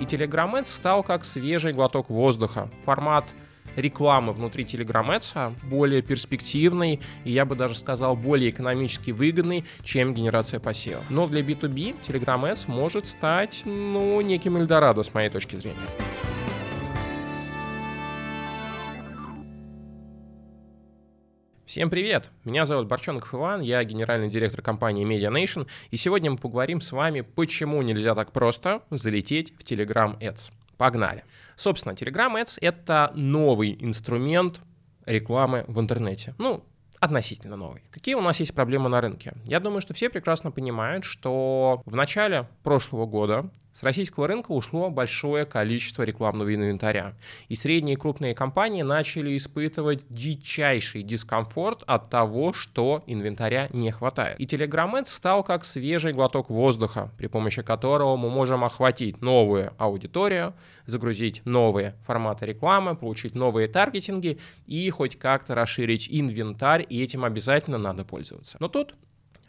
И Telegram Ads стал как свежий глоток воздуха. Формат рекламы внутри Ads более перспективный и, я бы даже сказал, более экономически выгодный, чем генерация посева. Но для B2B Telegram Ads может стать, ну, неким Эльдорадо, с моей точки зрения. Всем привет! Меня зовут Борчонков Иван, я генеральный директор компании Media Nation, и сегодня мы поговорим с вами, почему нельзя так просто залететь в Telegram Ads. Погнали! Собственно, Telegram Ads — это новый инструмент рекламы в интернете. Ну, относительно новый. Какие у нас есть проблемы на рынке? Я думаю, что все прекрасно понимают, что в начале прошлого года с российского рынка ушло большое количество рекламного инвентаря. И средние и крупные компании начали испытывать дичайший дискомфорт от того, что инвентаря не хватает. И Telegram Ads стал как свежий глоток воздуха, при помощи которого мы можем охватить новую аудиторию, загрузить новые форматы рекламы, получить новые таргетинги и хоть как-то расширить инвентарь, и этим обязательно надо пользоваться. Но тут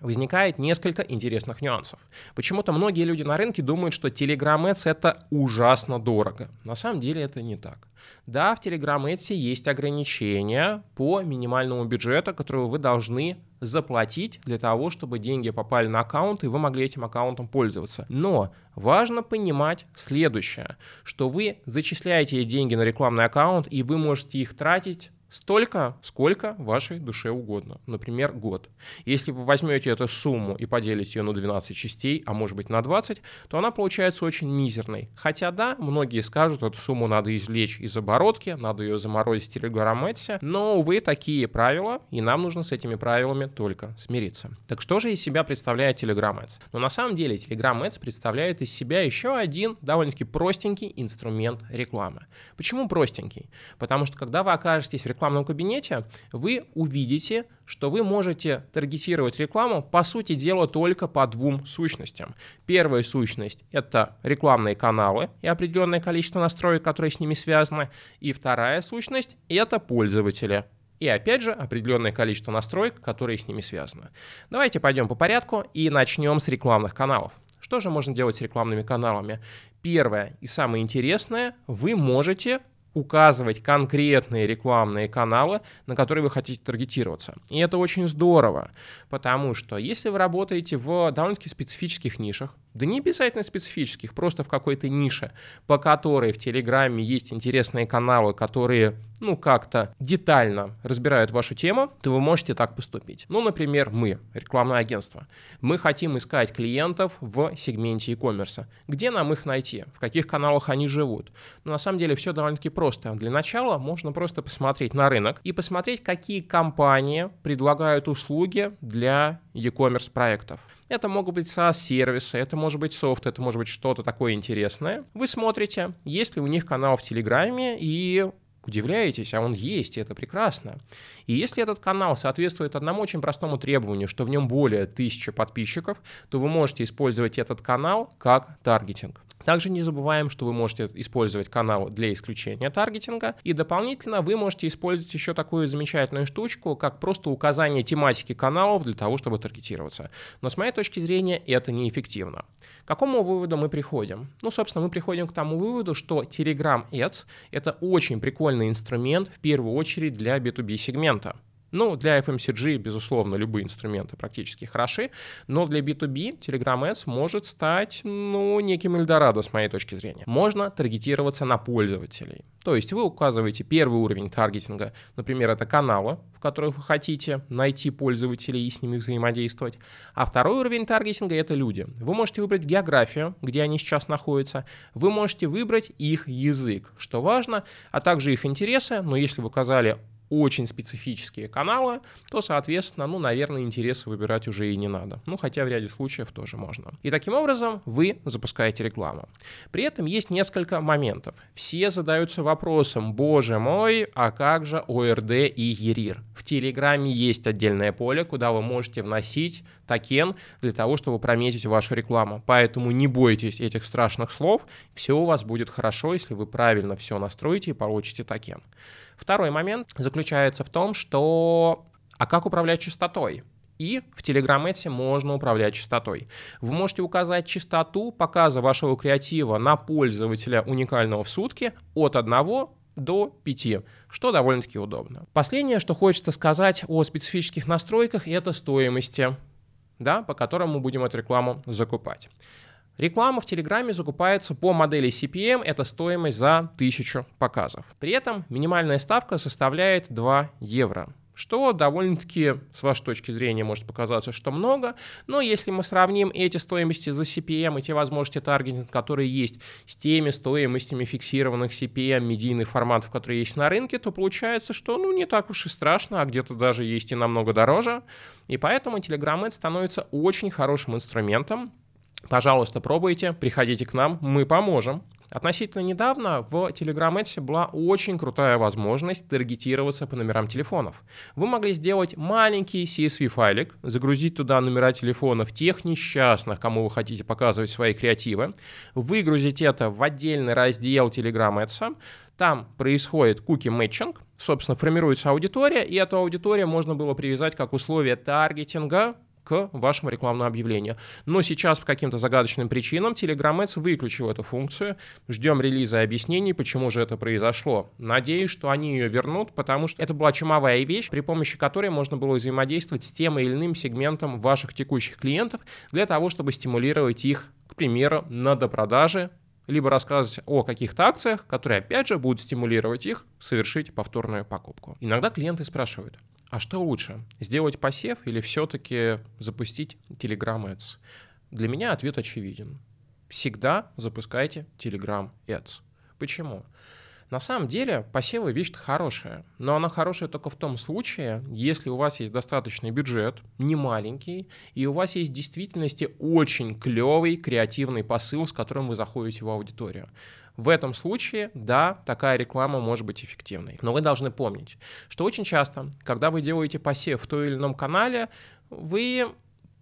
возникает несколько интересных нюансов. Почему-то многие люди на рынке думают, что Telegram Ads это ужасно дорого. На самом деле это не так. Да, в Telegram Ads есть ограничения по минимальному бюджету, который вы должны заплатить для того, чтобы деньги попали на аккаунт, и вы могли этим аккаунтом пользоваться. Но важно понимать следующее, что вы зачисляете деньги на рекламный аккаунт, и вы можете их тратить столько, сколько вашей душе угодно. Например, год. Если вы возьмете эту сумму и поделите ее на 12 частей, а может быть на 20, то она получается очень мизерной. Хотя да, многие скажут, эту сумму надо извлечь из оборотки, надо ее заморозить в Telegram но, увы, такие правила, и нам нужно с этими правилами только смириться. Так что же из себя представляет Telegram Ads? Но на самом деле Telegram Ads представляет из себя еще один довольно-таки простенький инструмент рекламы. Почему простенький? Потому что когда вы окажетесь в рекламном кабинете, вы увидите, что вы можете таргетировать рекламу, по сути дела, только по двум сущностям. Первая сущность — это рекламные каналы и определенное количество настроек, которые с ними связаны. И вторая сущность — это пользователи. И опять же, определенное количество настроек, которые с ними связаны. Давайте пойдем по порядку и начнем с рекламных каналов. Что же можно делать с рекламными каналами? Первое и самое интересное, вы можете указывать конкретные рекламные каналы, на которые вы хотите таргетироваться. И это очень здорово, потому что если вы работаете в довольно-таки специфических нишах, да не обязательно специфических, просто в какой-то нише, по которой в Телеграме есть интересные каналы, которые, ну, как-то детально разбирают вашу тему, то вы можете так поступить. Ну, например, мы, рекламное агентство, мы хотим искать клиентов в сегменте e-commerce. Где нам их найти? В каких каналах они живут? Но на самом деле все довольно-таки просто. Для начала можно просто посмотреть на рынок и посмотреть, какие компании предлагают услуги для e-commerce проектов. Это могут быть SaaS-сервисы, это может быть софт, это может быть что-то такое интересное. Вы смотрите, есть ли у них канал в Телеграме, и удивляетесь, а он есть, и это прекрасно. И если этот канал соответствует одному очень простому требованию, что в нем более тысячи подписчиков, то вы можете использовать этот канал как таргетинг. Также не забываем, что вы можете использовать канал для исключения таргетинга, и дополнительно вы можете использовать еще такую замечательную штучку, как просто указание тематики каналов для того, чтобы таргетироваться. Но с моей точки зрения это неэффективно. К какому выводу мы приходим? Ну, собственно, мы приходим к тому выводу, что Telegram Ads — это очень прикольный инструмент в первую очередь для B2B сегмента. Ну, для FMCG, безусловно, любые инструменты практически хороши, но для B2B Telegram Ads может стать, ну, неким Эльдорадо, с моей точки зрения. Можно таргетироваться на пользователей. То есть вы указываете первый уровень таргетинга, например, это каналы, в которых вы хотите найти пользователей и с ними взаимодействовать. А второй уровень таргетинга — это люди. Вы можете выбрать географию, где они сейчас находятся. Вы можете выбрать их язык, что важно, а также их интересы. Но если вы указали очень специфические каналы, то, соответственно, ну, наверное, интересы выбирать уже и не надо. Ну, хотя в ряде случаев тоже можно. И таким образом вы запускаете рекламу. При этом есть несколько моментов. Все задаются вопросом, боже мой, а как же ОРД и ЕРИР? В Телеграме есть отдельное поле, куда вы можете вносить токен для того, чтобы прометить вашу рекламу. Поэтому не бойтесь этих страшных слов, все у вас будет хорошо, если вы правильно все настроите и получите токен. Второй момент заключается в том, что а как управлять частотой? И в Telegram Ads можно управлять частотой. Вы можете указать частоту показа вашего креатива на пользователя уникального в сутки от 1 до 5, что довольно-таки удобно. Последнее, что хочется сказать о специфических настройках, это стоимости, да, по которым мы будем эту рекламу закупать. Реклама в Телеграме закупается по модели CPM, это стоимость за 1000 показов. При этом минимальная ставка составляет 2 евро что довольно-таки, с вашей точки зрения, может показаться, что много, но если мы сравним эти стоимости за CPM и те возможности таргетинга, которые есть, с теми стоимостями фиксированных CPM медийных форматов, которые есть на рынке, то получается, что ну, не так уж и страшно, а где-то даже есть и намного дороже, и поэтому Telegram Ads становится очень хорошим инструментом, Пожалуйста, пробуйте, приходите к нам, мы поможем. Относительно недавно в Telegram Ads была очень крутая возможность таргетироваться по номерам телефонов. Вы могли сделать маленький CSV-файлик, загрузить туда номера телефонов тех несчастных, кому вы хотите показывать свои креативы, выгрузить это в отдельный раздел Telegram Ads, там происходит куки-мэтчинг, собственно, формируется аудитория, и эту аудиторию можно было привязать как условие таргетинга к вашему рекламному объявлению. Но сейчас по каким-то загадочным причинам Telegram Ads выключил эту функцию. Ждем релиза и объяснений, почему же это произошло. Надеюсь, что они ее вернут, потому что это была чумовая вещь, при помощи которой можно было взаимодействовать с тем или иным сегментом ваших текущих клиентов для того, чтобы стимулировать их, к примеру, на допродаже либо рассказывать о каких-то акциях, которые, опять же, будут стимулировать их совершить повторную покупку. Иногда клиенты спрашивают, а что лучше, сделать посев или все-таки запустить Telegram Ads? Для меня ответ очевиден. Всегда запускайте Telegram Ads. Почему? На самом деле посевы вещь хорошая, но она хорошая только в том случае, если у вас есть достаточный бюджет, не маленький, и у вас есть в действительности очень клевый креативный посыл, с которым вы заходите в аудиторию. В этом случае, да, такая реклама может быть эффективной. Но вы должны помнить, что очень часто, когда вы делаете посев в том или ином канале, вы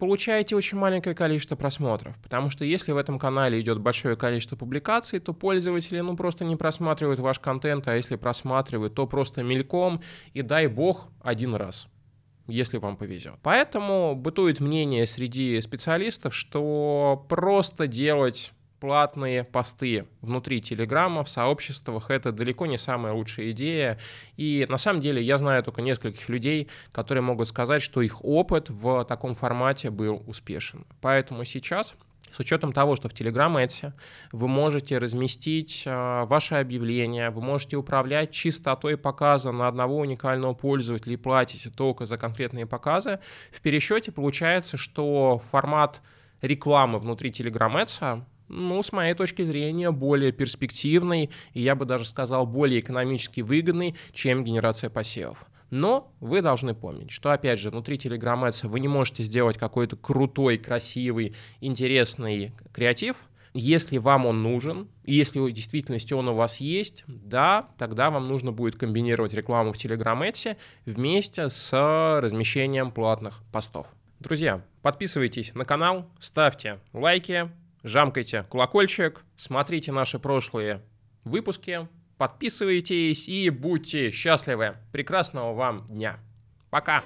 получаете очень маленькое количество просмотров, потому что если в этом канале идет большое количество публикаций, то пользователи ну просто не просматривают ваш контент, а если просматривают, то просто мельком и дай бог один раз если вам повезет. Поэтому бытует мнение среди специалистов, что просто делать платные посты внутри Телеграма, в сообществах. Это далеко не самая лучшая идея. И на самом деле я знаю только нескольких людей, которые могут сказать, что их опыт в таком формате был успешен. Поэтому сейчас с учетом того, что в Telegram Ads вы можете разместить э, ваше объявление, вы можете управлять частотой показа на одного уникального пользователя и платите только за конкретные показы, в пересчете получается, что формат рекламы внутри Telegram Ads ну, с моей точки зрения, более перспективный и, я бы даже сказал, более экономически выгодный, чем генерация посевов. Но вы должны помнить, что, опять же, внутри Telegram Ads вы не можете сделать какой-то крутой, красивый, интересный креатив, если вам он нужен, и если в действительности он у вас есть, да, тогда вам нужно будет комбинировать рекламу в Telegram Ads вместе с размещением платных постов. Друзья, подписывайтесь на канал, ставьте лайки, жамкайте колокольчик, смотрите наши прошлые выпуски, подписывайтесь и будьте счастливы. Прекрасного вам дня. Пока!